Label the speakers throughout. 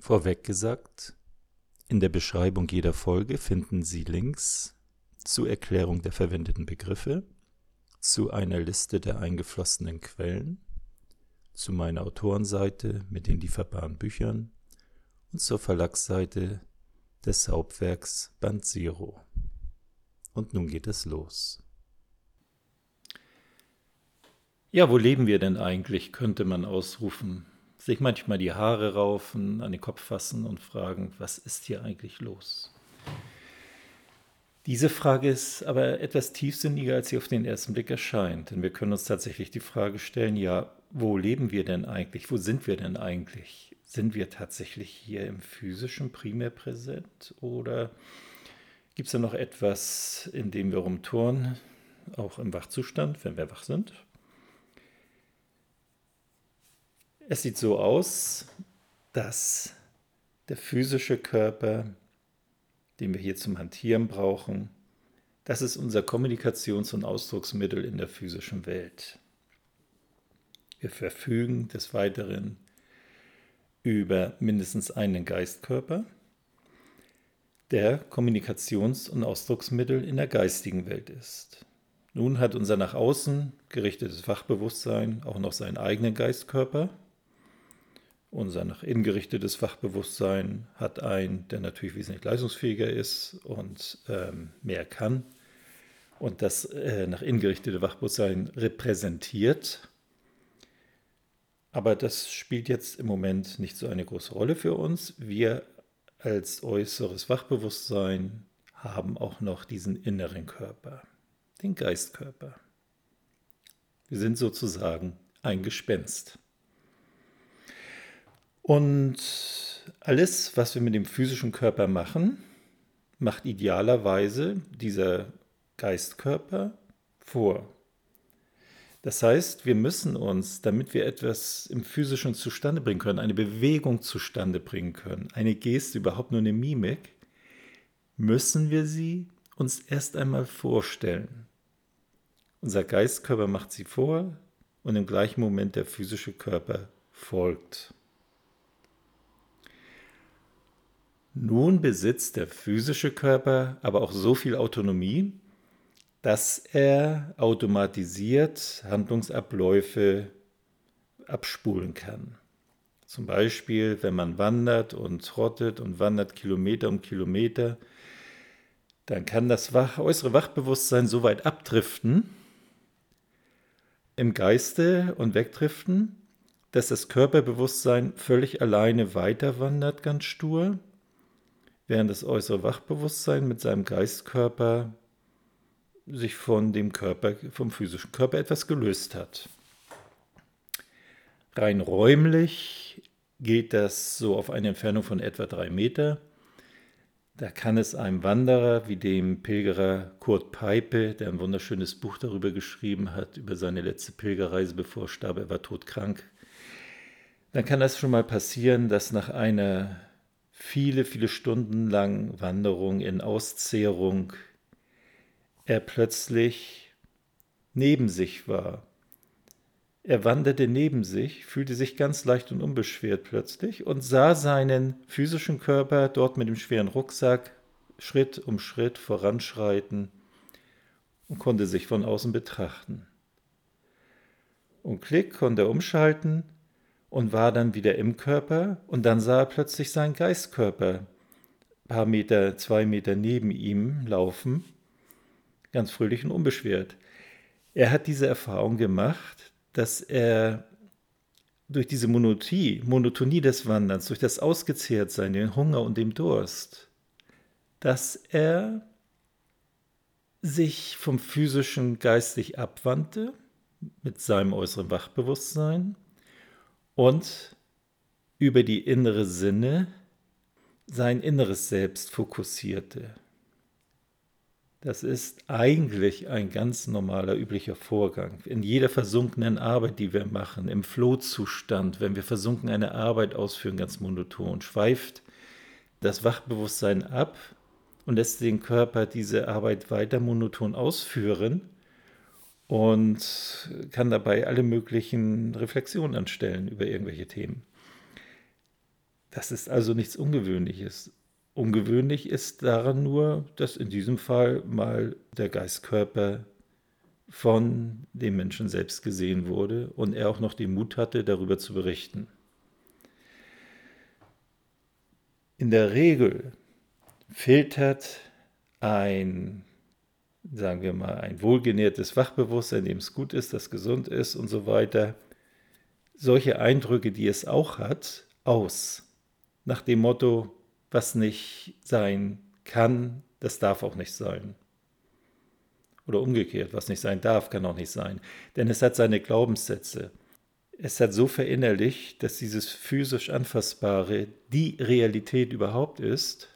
Speaker 1: Vorweg gesagt, in der Beschreibung jeder Folge finden Sie Links zur Erklärung der verwendeten Begriffe, zu einer Liste der eingeflossenen Quellen, zu meiner Autorenseite mit den lieferbaren Büchern und zur Verlagsseite des Hauptwerks Band Zero. Und nun geht es los. Ja, wo leben wir denn eigentlich, könnte man ausrufen, sich manchmal die Haare raufen, an den Kopf fassen und fragen, was ist hier eigentlich los? Diese Frage ist aber etwas tiefsinniger, als sie auf den ersten Blick erscheint. Denn wir können uns tatsächlich die Frage stellen, ja, wo leben wir denn eigentlich? Wo sind wir denn eigentlich? Sind wir tatsächlich hier im physischen primär präsent? Oder gibt es da noch etwas, in dem wir rumtouren, auch im Wachzustand, wenn wir wach sind? Es sieht so aus, dass der physische Körper, den wir hier zum Hantieren brauchen, das ist unser Kommunikations- und Ausdrucksmittel in der physischen Welt. Wir verfügen des Weiteren über mindestens einen Geistkörper, der Kommunikations- und Ausdrucksmittel in der geistigen Welt ist. Nun hat unser nach außen gerichtetes Wachbewusstsein auch noch seinen eigenen Geistkörper, unser nach innen gerichtetes Wachbewusstsein hat einen, der natürlich wesentlich leistungsfähiger ist und ähm, mehr kann. Und das äh, nach innen gerichtete Wachbewusstsein repräsentiert. Aber das spielt jetzt im Moment nicht so eine große Rolle für uns. Wir als äußeres Wachbewusstsein haben auch noch diesen inneren Körper, den Geistkörper. Wir sind sozusagen ein Gespenst. Und alles, was wir mit dem physischen Körper machen, macht idealerweise dieser Geistkörper vor. Das heißt, wir müssen uns, damit wir etwas im physischen zustande bringen können, eine Bewegung zustande bringen können, eine Geste, überhaupt nur eine Mimik, müssen wir sie uns erst einmal vorstellen. Unser Geistkörper macht sie vor und im gleichen Moment der physische Körper folgt. Nun besitzt der physische Körper aber auch so viel Autonomie, dass er automatisiert Handlungsabläufe abspulen kann. Zum Beispiel, wenn man wandert und trottet und wandert Kilometer um Kilometer, dann kann das äußere Wachbewusstsein so weit abdriften im Geiste und wegdriften, dass das Körperbewusstsein völlig alleine weiter wandert, ganz stur während das äußere Wachbewusstsein mit seinem Geistkörper sich von dem Körper, vom physischen Körper etwas gelöst hat. Rein räumlich geht das so auf eine Entfernung von etwa drei Meter. Da kann es einem Wanderer wie dem Pilgerer Kurt Peipe, der ein wunderschönes Buch darüber geschrieben hat, über seine letzte Pilgerreise, bevor er starb, er war todkrank, dann kann das schon mal passieren, dass nach einer viele, viele Stunden lang Wanderung in Auszehrung, er plötzlich neben sich war. Er wanderte neben sich, fühlte sich ganz leicht und unbeschwert plötzlich und sah seinen physischen Körper dort mit dem schweren Rucksack Schritt um Schritt voranschreiten und konnte sich von außen betrachten. Und klick konnte er umschalten und war dann wieder im Körper und dann sah er plötzlich seinen Geistkörper ein paar Meter, zwei Meter neben ihm laufen, ganz fröhlich und unbeschwert. Er hat diese Erfahrung gemacht, dass er durch diese Monotonie, Monotonie des Wanderns, durch das Ausgezehrtsein, den Hunger und den Durst, dass er sich vom physischen geistig abwandte mit seinem äußeren Wachbewusstsein und über die innere Sinne sein inneres Selbst fokussierte. Das ist eigentlich ein ganz normaler, üblicher Vorgang. In jeder versunkenen Arbeit, die wir machen, im Flohzustand, wenn wir versunken eine Arbeit ausführen, ganz monoton, schweift das Wachbewusstsein ab und lässt den Körper diese Arbeit weiter monoton ausführen und kann dabei alle möglichen Reflexionen anstellen über irgendwelche Themen. Das ist also nichts Ungewöhnliches. Ungewöhnlich ist daran nur, dass in diesem Fall mal der Geistkörper von dem Menschen selbst gesehen wurde und er auch noch den Mut hatte, darüber zu berichten. In der Regel filtert ein, sagen wir mal, ein wohlgenährtes Wachbewusstsein, dem es gut ist, das gesund ist und so weiter, solche Eindrücke, die es auch hat, aus. Nach dem Motto, was nicht sein kann, das darf auch nicht sein. Oder umgekehrt, was nicht sein darf, kann auch nicht sein. Denn es hat seine Glaubenssätze. Es hat so verinnerlicht, dass dieses physisch Anfassbare die Realität überhaupt ist,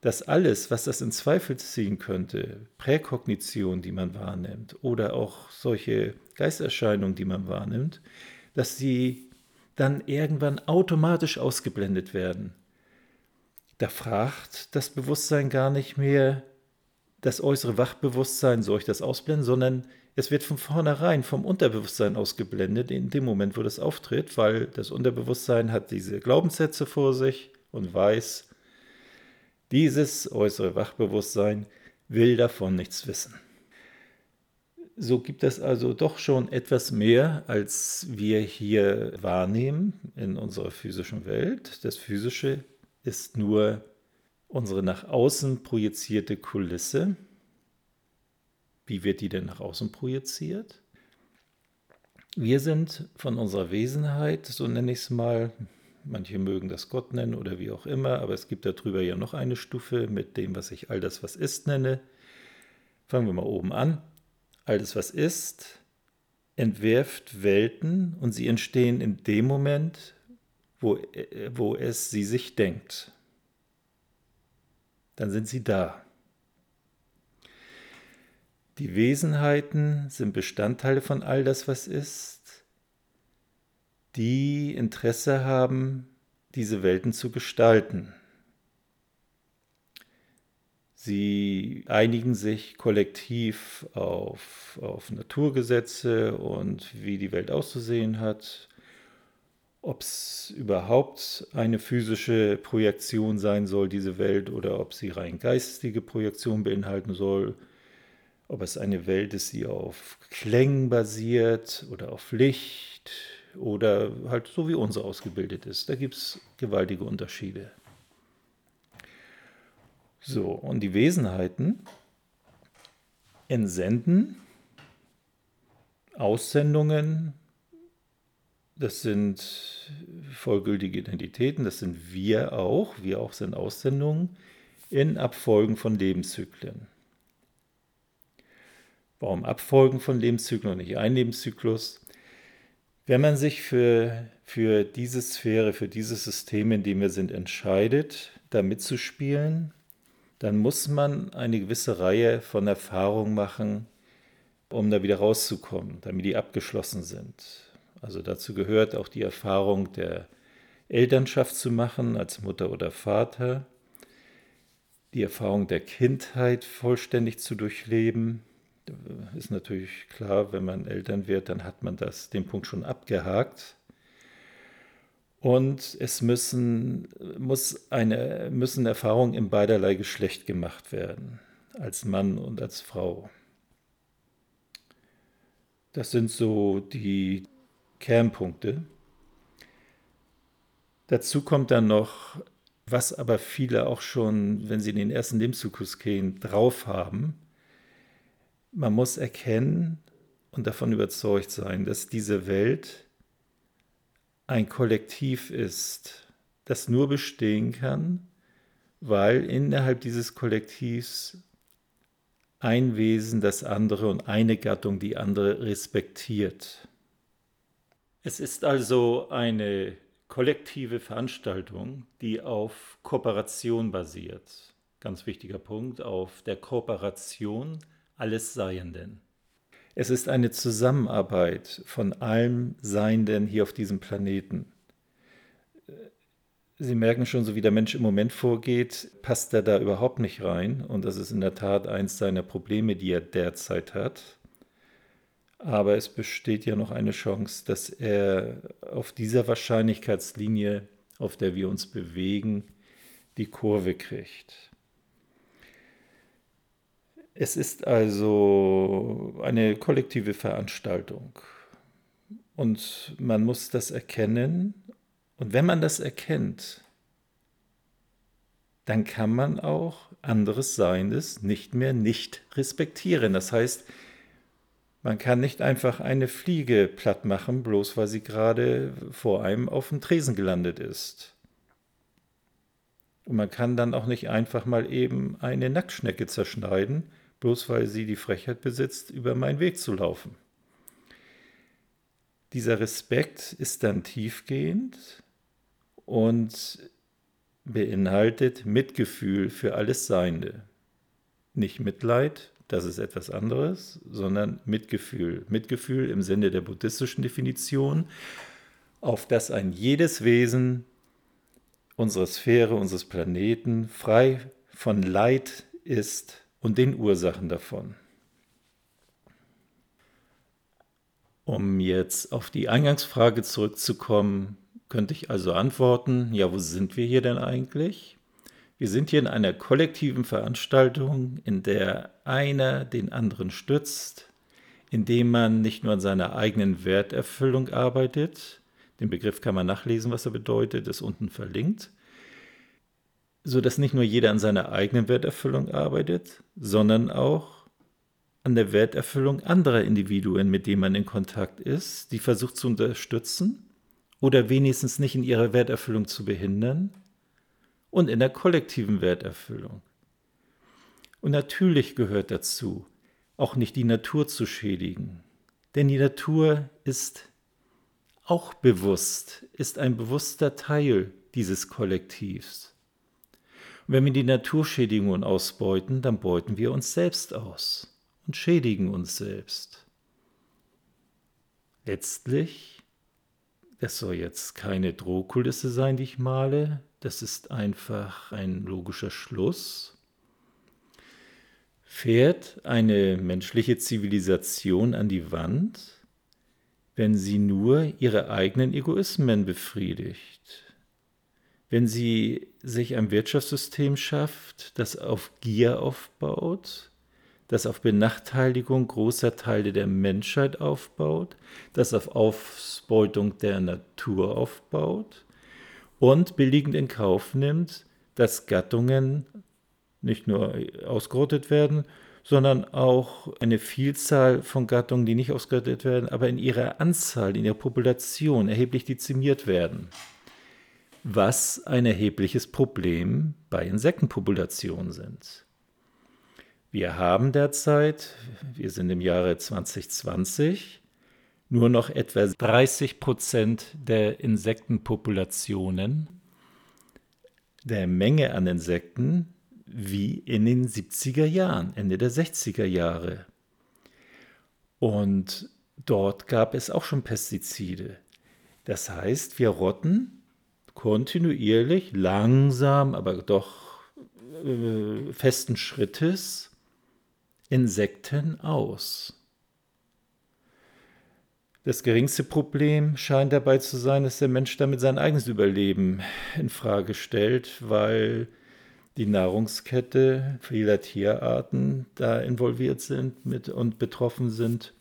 Speaker 1: dass alles, was das in Zweifel ziehen könnte, Präkognition, die man wahrnimmt, oder auch solche Geisterscheinungen, die man wahrnimmt, dass sie dann irgendwann automatisch ausgeblendet werden. Da fragt das Bewusstsein gar nicht mehr, das äußere Wachbewusstsein, soll ich das ausblenden, sondern es wird von vornherein vom Unterbewusstsein ausgeblendet, in dem Moment, wo das auftritt, weil das Unterbewusstsein hat diese Glaubenssätze vor sich und weiß, dieses äußere Wachbewusstsein will davon nichts wissen. So gibt es also doch schon etwas mehr, als wir hier wahrnehmen in unserer physischen Welt. Das Physische ist nur unsere nach außen projizierte Kulisse. Wie wird die denn nach außen projiziert? Wir sind von unserer Wesenheit, so nenne ich es mal, manche mögen das Gott nennen oder wie auch immer, aber es gibt darüber ja noch eine Stufe mit dem, was ich all das, was ist, nenne. Fangen wir mal oben an. Alles, was ist, entwirft Welten und sie entstehen in dem Moment, wo, äh, wo es sie sich denkt. Dann sind sie da. Die Wesenheiten sind Bestandteile von all das, was ist, die Interesse haben, diese Welten zu gestalten. Sie einigen sich kollektiv auf, auf Naturgesetze und wie die Welt auszusehen hat, ob es überhaupt eine physische Projektion sein soll, diese Welt, oder ob sie rein geistige Projektion beinhalten soll, ob es eine Welt ist, die auf Klängen basiert oder auf Licht oder halt so wie unsere ausgebildet ist. Da gibt es gewaltige Unterschiede. So, und die Wesenheiten entsenden Aussendungen, das sind vollgültige Identitäten, das sind wir auch, wir auch sind Aussendungen in Abfolgen von Lebenszyklen. Warum Abfolgen von Lebenszyklen und nicht ein Lebenszyklus? Wenn man sich für, für diese Sphäre, für dieses System, in dem wir sind, entscheidet, da mitzuspielen, dann muss man eine gewisse Reihe von Erfahrungen machen, um da wieder rauszukommen, damit die abgeschlossen sind. Also dazu gehört auch die Erfahrung der Elternschaft zu machen als Mutter oder Vater, die Erfahrung der Kindheit vollständig zu durchleben. Ist natürlich klar, wenn man Eltern wird, dann hat man das, den Punkt schon abgehakt. Und es müssen, muss eine, müssen Erfahrungen in beiderlei Geschlecht gemacht werden, als Mann und als Frau. Das sind so die Kernpunkte. Dazu kommt dann noch, was aber viele auch schon, wenn sie in den ersten Lebenszyklus gehen, drauf haben. Man muss erkennen und davon überzeugt sein, dass diese Welt ein Kollektiv ist, das nur bestehen kann, weil innerhalb dieses Kollektivs ein Wesen das andere und eine Gattung die andere respektiert. Es ist also eine kollektive Veranstaltung, die auf Kooperation basiert. Ganz wichtiger Punkt, auf der Kooperation alles Seienden. Es ist eine Zusammenarbeit von allem Seienden hier auf diesem Planeten. Sie merken schon, so wie der Mensch im Moment vorgeht, passt er da überhaupt nicht rein. Und das ist in der Tat eins seiner Probleme, die er derzeit hat. Aber es besteht ja noch eine Chance, dass er auf dieser Wahrscheinlichkeitslinie auf der wir uns bewegen, die Kurve kriegt. Es ist also eine kollektive Veranstaltung und man muss das erkennen. Und wenn man das erkennt, dann kann man auch anderes Seiendes nicht mehr nicht respektieren. Das heißt, man kann nicht einfach eine Fliege platt machen, bloß weil sie gerade vor einem auf dem Tresen gelandet ist. Und man kann dann auch nicht einfach mal eben eine Nacktschnecke zerschneiden, bloß weil sie die Frechheit besitzt, über meinen Weg zu laufen. Dieser Respekt ist dann tiefgehend und beinhaltet Mitgefühl für alles Seiende. Nicht Mitleid, das ist etwas anderes, sondern Mitgefühl. Mitgefühl im Sinne der buddhistischen Definition, auf das ein jedes Wesen unserer Sphäre, unseres Planeten frei von Leid ist und den Ursachen davon. Um jetzt auf die Eingangsfrage zurückzukommen, könnte ich also antworten, ja, wo sind wir hier denn eigentlich? Wir sind hier in einer kollektiven Veranstaltung, in der einer den anderen stützt, indem man nicht nur an seiner eigenen Werterfüllung arbeitet, den Begriff kann man nachlesen, was er bedeutet, ist unten verlinkt, so dass nicht nur jeder an seiner eigenen Werterfüllung arbeitet, sondern auch an der Werterfüllung anderer Individuen, mit denen man in Kontakt ist, die versucht zu unterstützen oder wenigstens nicht in ihrer Werterfüllung zu behindern und in der kollektiven Werterfüllung. Und natürlich gehört dazu, auch nicht die Natur zu schädigen, denn die Natur ist auch bewusst, ist ein bewusster Teil dieses Kollektivs. Wenn wir die Naturschädigungen ausbeuten, dann beuten wir uns selbst aus und schädigen uns selbst. Letztlich das soll jetzt keine Drohkulisse sein, die ich male. Das ist einfach ein logischer Schluss. Fährt eine menschliche Zivilisation an die Wand, wenn sie nur ihre eigenen Egoismen befriedigt? Wenn sie sich ein Wirtschaftssystem schafft, das auf Gier aufbaut, das auf Benachteiligung großer Teile der Menschheit aufbaut, das auf Ausbeutung der Natur aufbaut und billigend in Kauf nimmt, dass Gattungen nicht nur ausgerottet werden, sondern auch eine Vielzahl von Gattungen, die nicht ausgerottet werden, aber in ihrer Anzahl, in ihrer Population erheblich dezimiert werden. Was ein erhebliches Problem bei Insektenpopulationen sind. Wir haben derzeit, wir sind im Jahre 2020, nur noch etwa 30 Prozent der Insektenpopulationen, der Menge an Insekten, wie in den 70er Jahren, Ende der 60er Jahre. Und dort gab es auch schon Pestizide. Das heißt, wir rotten kontinuierlich, langsam, aber doch äh, festen Schrittes Insekten aus. Das geringste Problem scheint dabei zu sein, dass der Mensch damit sein eigenes Überleben in Frage stellt, weil die Nahrungskette vieler Tierarten da involviert sind und betroffen sind.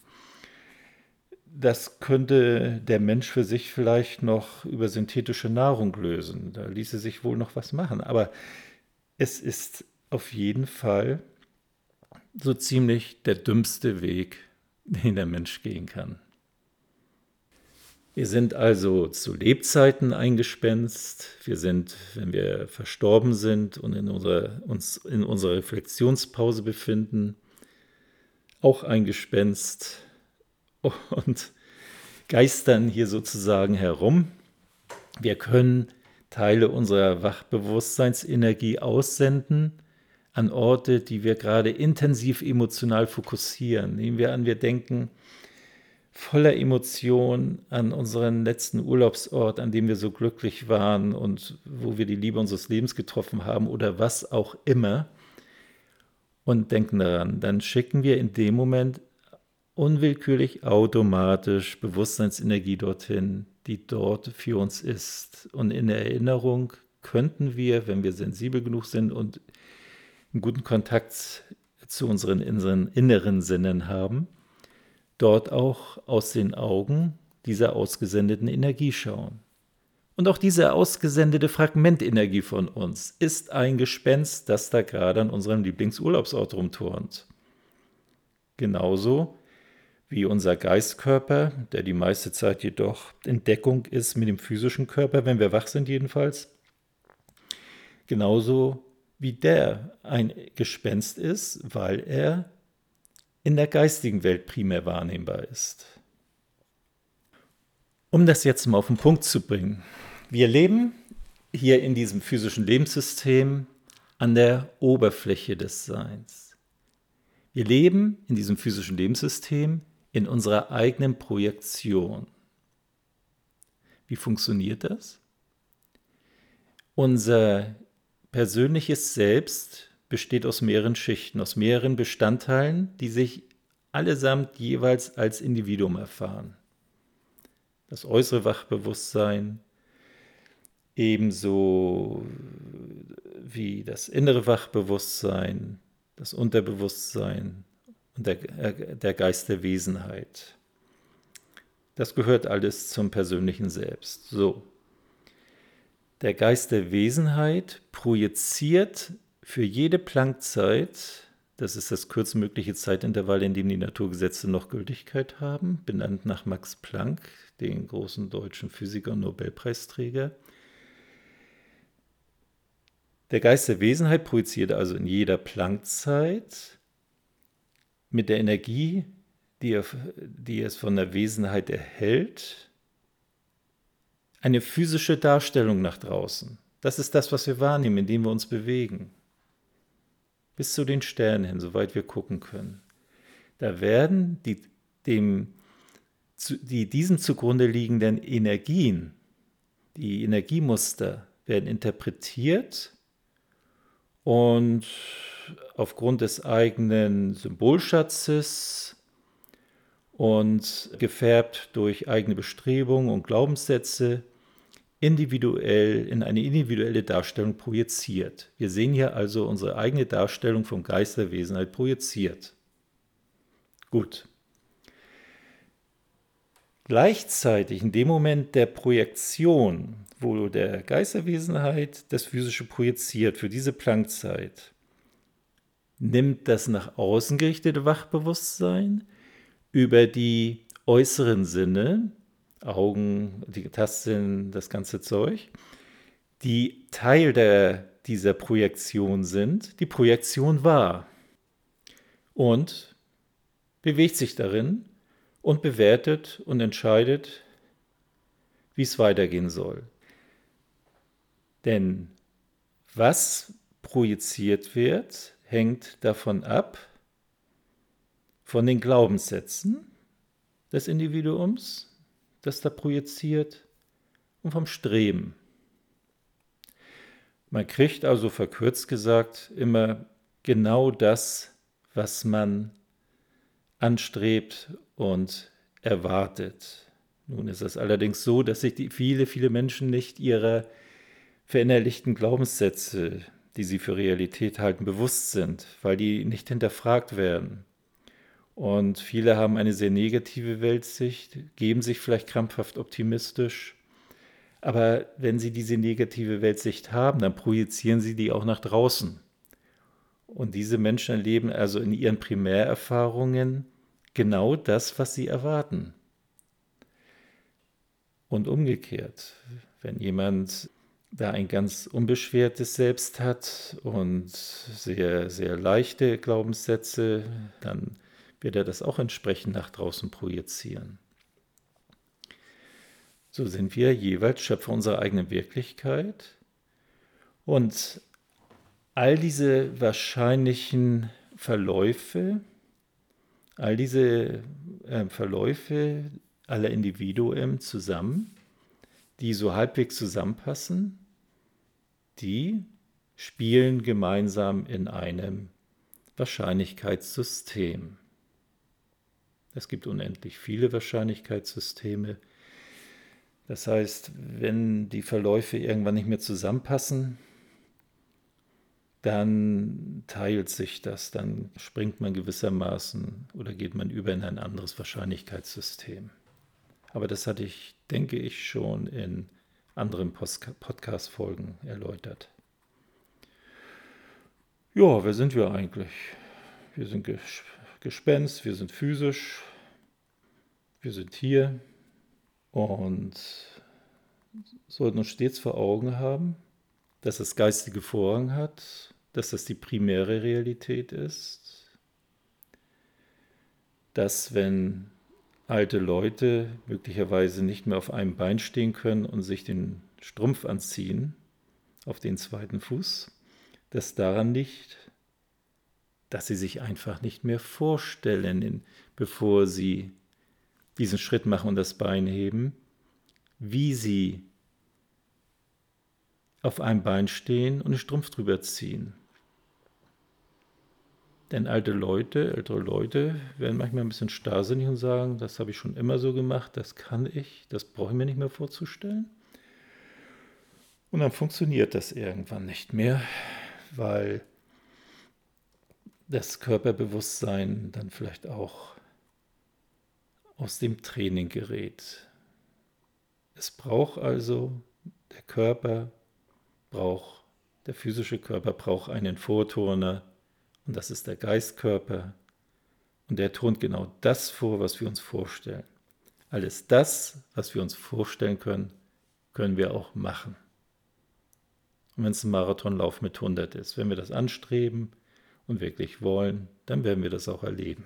Speaker 1: Das könnte der Mensch für sich vielleicht noch über synthetische Nahrung lösen. Da ließe sich wohl noch was machen. Aber es ist auf jeden Fall so ziemlich der dümmste Weg, den der Mensch gehen kann. Wir sind also zu Lebzeiten eingespenst. Wir sind, wenn wir verstorben sind und in unserer, uns in unserer Reflexionspause befinden, auch eingespenst und geistern hier sozusagen herum. Wir können Teile unserer Wachbewusstseinsenergie aussenden an Orte, die wir gerade intensiv emotional fokussieren. Nehmen wir an, wir denken voller Emotion an unseren letzten Urlaubsort, an dem wir so glücklich waren und wo wir die Liebe unseres Lebens getroffen haben oder was auch immer und denken daran, dann schicken wir in dem Moment unwillkürlich automatisch Bewusstseinsenergie dorthin, die dort für uns ist. Und in der Erinnerung könnten wir, wenn wir sensibel genug sind und einen guten Kontakt zu unseren, inneren Sinnen haben, dort auch aus den Augen dieser ausgesendeten Energie schauen. Und auch diese ausgesendete Fragmentenergie von uns ist ein Gespenst, das da gerade an unserem Lieblingsurlaubsort rumturnt. Genauso wie unser Geistkörper, der die meiste Zeit jedoch in Deckung ist mit dem physischen Körper, wenn wir wach sind jedenfalls, genauso wie der ein Gespenst ist, weil er in der geistigen Welt primär wahrnehmbar ist. Um das jetzt mal auf den Punkt zu bringen. Wir leben hier in diesem physischen Lebenssystem an der Oberfläche des Seins. Wir leben in diesem physischen Lebenssystem in unserer eigenen Projektion. Wie funktioniert das? Unser persönliches Selbst besteht aus mehreren Schichten, aus mehreren Bestandteilen, die sich allesamt jeweils als Individuum erfahren. Das äußere Wachbewusstsein, ebenso wie das innere Wachbewusstsein, das Unterbewusstsein und der, äh, der Geist der Wesenheit. Das gehört alles zum persönlichen Selbst. So. Der Geist der Wesenheit projiziert für jede Planckzeit, das ist das kürztmögliche Zeitintervall, in dem die Naturgesetze noch Gültigkeit haben, benannt nach Max Planck, den großen deutschen Physiker und Nobelpreisträger. Der Geist der Wesenheit projiziert also in jeder Planckzeit mit der Energie, die, er, die es von der Wesenheit erhält, eine physische Darstellung nach draußen. Das ist das, was wir wahrnehmen, indem wir uns bewegen. Bis zu den Sternen hin, soweit wir gucken können. Da werden die, dem, die diesem zugrunde liegenden Energien, die Energiemuster, werden interpretiert und aufgrund des eigenen Symbolschatzes und gefärbt durch eigene Bestrebungen und Glaubenssätze individuell in eine individuelle Darstellung projiziert. Wir sehen hier also unsere eigene Darstellung vom Geist der Wesenheit projiziert. Gut. Gleichzeitig in dem Moment der Projektion, wo der Geist der Wesenheit das Physische projiziert für diese Planckzeit, nimmt das nach außen gerichtete Wachbewusstsein über die äußeren Sinne, Augen, die Tastsinn, das ganze Zeug, die Teil der, dieser Projektion sind, die Projektion wahr und bewegt sich darin und bewertet und entscheidet, wie es weitergehen soll. Denn was projiziert wird, hängt davon ab, von den Glaubenssätzen des Individuums, das da projiziert, und vom Streben. Man kriegt also verkürzt gesagt immer genau das, was man anstrebt und erwartet. Nun ist es allerdings so, dass sich viele, viele Menschen nicht ihrer verinnerlichten Glaubenssätze, die sie für Realität halten, bewusst sind, weil die nicht hinterfragt werden. Und viele haben eine sehr negative Weltsicht, geben sich vielleicht krampfhaft optimistisch. Aber wenn sie diese negative Weltsicht haben, dann projizieren sie die auch nach draußen. Und diese Menschen erleben also in ihren Primärerfahrungen genau das, was sie erwarten. Und umgekehrt, wenn jemand da ein ganz unbeschwertes Selbst hat und sehr, sehr leichte Glaubenssätze, dann wird er das auch entsprechend nach draußen projizieren. So sind wir jeweils Schöpfer unserer eigenen Wirklichkeit und all diese wahrscheinlichen Verläufe, all diese äh, Verläufe aller Individuen zusammen, die so halbwegs zusammenpassen, die spielen gemeinsam in einem Wahrscheinlichkeitssystem. Es gibt unendlich viele Wahrscheinlichkeitssysteme. Das heißt, wenn die Verläufe irgendwann nicht mehr zusammenpassen, dann teilt sich das, dann springt man gewissermaßen oder geht man über in ein anderes Wahrscheinlichkeitssystem. Aber das hatte ich, denke ich, schon in anderen Podcast-Folgen erläutert. Ja, wer sind wir eigentlich? Wir sind Gespenst, wir sind physisch, wir sind hier und sollten uns stets vor Augen haben, dass es geistige Vorrang hat, dass das die primäre Realität ist, dass wenn alte Leute möglicherweise nicht mehr auf einem Bein stehen können und sich den Strumpf anziehen, auf den zweiten Fuß, dass daran liegt, dass sie sich einfach nicht mehr vorstellen, bevor sie diesen Schritt machen und das Bein heben, wie sie auf einem Bein stehen und den Strumpf drüber ziehen. Denn alte Leute, ältere Leute werden manchmal ein bisschen starrsinnig und sagen, das habe ich schon immer so gemacht, das kann ich, das brauche ich mir nicht mehr vorzustellen. Und dann funktioniert das irgendwann nicht mehr, weil das Körperbewusstsein dann vielleicht auch aus dem Training gerät. Es braucht also, der Körper braucht, der physische Körper braucht einen Vorturner, und das ist der Geistkörper. Und der turnt genau das vor, was wir uns vorstellen. Alles das, was wir uns vorstellen können, können wir auch machen. Und wenn es ein Marathonlauf mit 100 ist, wenn wir das anstreben und wirklich wollen, dann werden wir das auch erleben.